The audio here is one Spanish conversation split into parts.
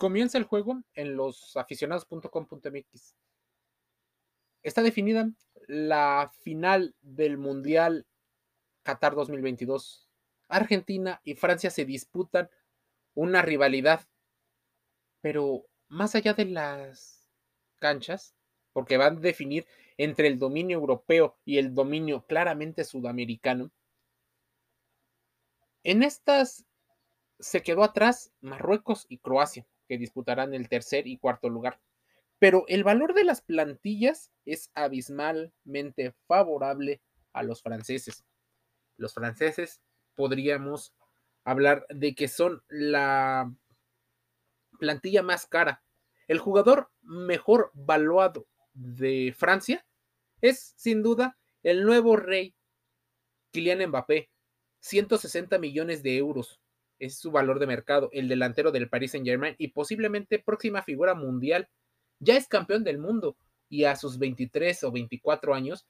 Comienza el juego en los aficionados.com.mx. Está definida la final del Mundial Qatar 2022. Argentina y Francia se disputan una rivalidad, pero más allá de las canchas, porque van a definir entre el dominio europeo y el dominio claramente sudamericano. En estas se quedó atrás Marruecos y Croacia, que disputarán el tercer y cuarto lugar. Pero el valor de las plantillas es abismalmente favorable a los franceses. Los franceses podríamos hablar de que son la plantilla más cara. El jugador mejor valuado de Francia es sin duda el nuevo rey Kylian Mbappé, 160 millones de euros es su valor de mercado, el delantero del Paris Saint Germain y posiblemente próxima figura mundial. Ya es campeón del mundo y a sus 23 o 24 años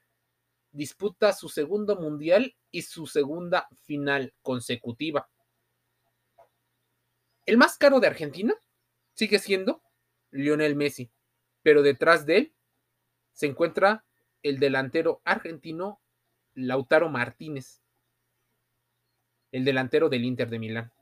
disputa su segundo mundial y su segunda final consecutiva. El más caro de Argentina sigue siendo Lionel Messi, pero detrás de él se encuentra el delantero argentino Lautaro Martínez, el delantero del Inter de Milán.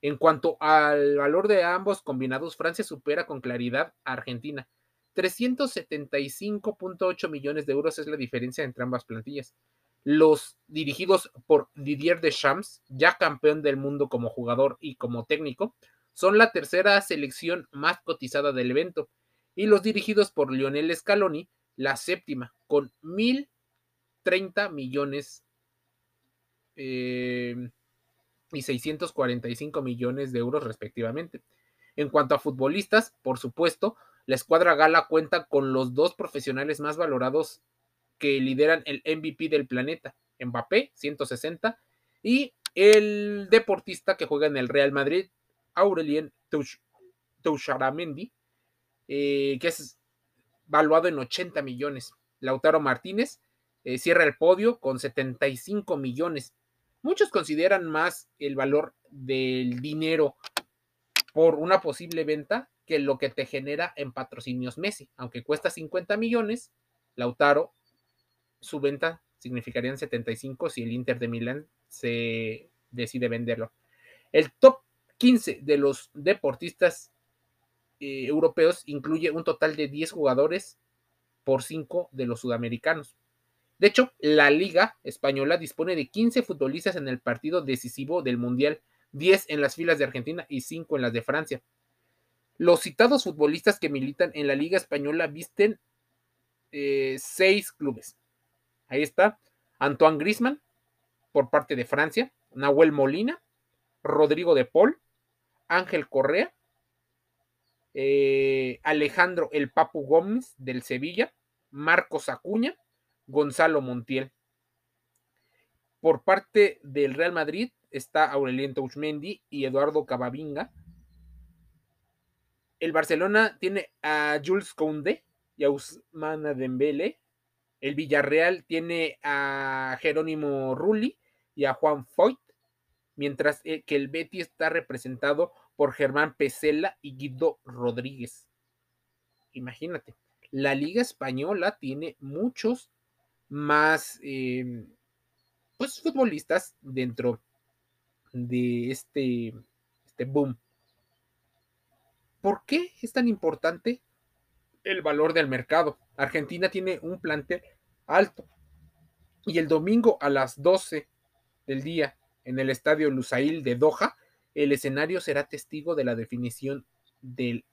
En cuanto al valor de ambos combinados, Francia supera con claridad a Argentina. 375.8 millones de euros es la diferencia entre ambas plantillas. Los dirigidos por Didier Deschamps, ya campeón del mundo como jugador y como técnico, son la tercera selección más cotizada del evento. Y los dirigidos por Lionel Scaloni, la séptima, con 1.030 millones eh, y 645 millones de euros respectivamente. En cuanto a futbolistas, por supuesto, la escuadra gala cuenta con los dos profesionales más valorados que lideran el MVP del planeta, Mbappé, 160, y el deportista que juega en el Real Madrid, Aurelien Toucharamendi, eh, que es valuado en 80 millones. Lautaro Martínez eh, cierra el podio con 75 millones. Muchos consideran más el valor del dinero por una posible venta que lo que te genera en patrocinios Messi. Aunque cuesta 50 millones, Lautaro, su venta significarían 75 si el Inter de Milán se decide venderlo. El top 15 de los deportistas eh, europeos incluye un total de 10 jugadores por 5 de los sudamericanos. De hecho, la Liga Española dispone de 15 futbolistas en el partido decisivo del Mundial, 10 en las filas de Argentina y 5 en las de Francia. Los citados futbolistas que militan en la Liga Española visten eh, seis clubes. Ahí está Antoine Grisman por parte de Francia, Nahuel Molina, Rodrigo de Paul, Ángel Correa, eh, Alejandro El Papu Gómez del Sevilla, Marcos Acuña, Gonzalo Montiel. Por parte del Real Madrid está Aurelien Touchmendi y Eduardo Cavavinga. El Barcelona tiene a Jules Koundé y a Ousmane Dembele. El Villarreal tiene a Jerónimo Rulli y a Juan Foyt, mientras que el Betis está representado por Germán Pesela y Guido Rodríguez. Imagínate, la Liga Española tiene muchos más em, pues futbolistas dentro de este, este boom. ¿Por qué es tan importante el valor del mercado? Argentina tiene un plantel alto y el domingo a las 12 del día en el estadio Lusail de Doha, el escenario será testigo de la definición del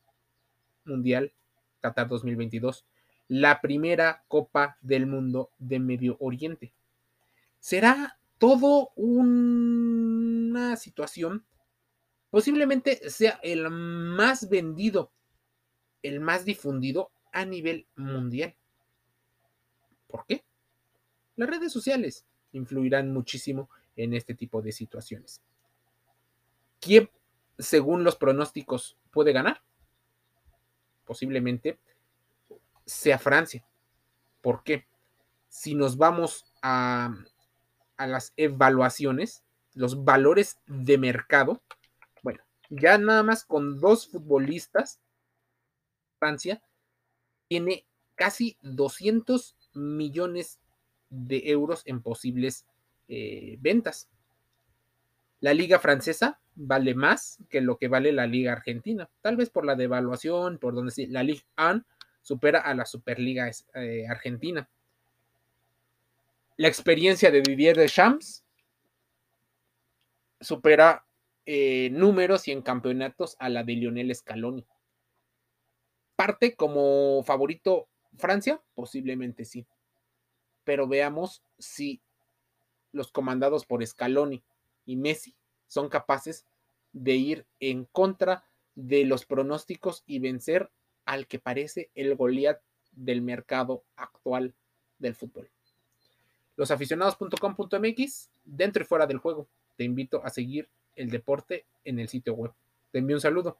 Mundial Qatar 2022 la primera Copa del Mundo de Medio Oriente. Será todo una situación, posiblemente sea el más vendido, el más difundido a nivel mundial. ¿Por qué? Las redes sociales influirán muchísimo en este tipo de situaciones. ¿Quién, según los pronósticos, puede ganar? Posiblemente sea Francia. ¿Por qué? Si nos vamos a, las evaluaciones, los valores de mercado, bueno, Ya nada más con dos futbolistas, Francia tiene casi 200 millones de euros en posibles eh, ventas. La liga francesa vale más que lo que vale la liga argentina, tal vez por la devaluación, por donde sí, la Ligue 1 supera a la Superliga eh, argentina. La experiencia de Didier Deschamps supera eh, números y en campeonatos a la de Lionel Scaloni. ¿Parte como favorito Francia? Posiblemente sí. Pero veamos si los comandados por Scaloni y Messi son capaces de ir en contra de los pronósticos y vencer al que parece el Goliat del mercado actual del fútbol. Losaficionados.com.mx, dentro y fuera del juego. Te invito a seguir el deporte en el sitio web. Te envío un saludo.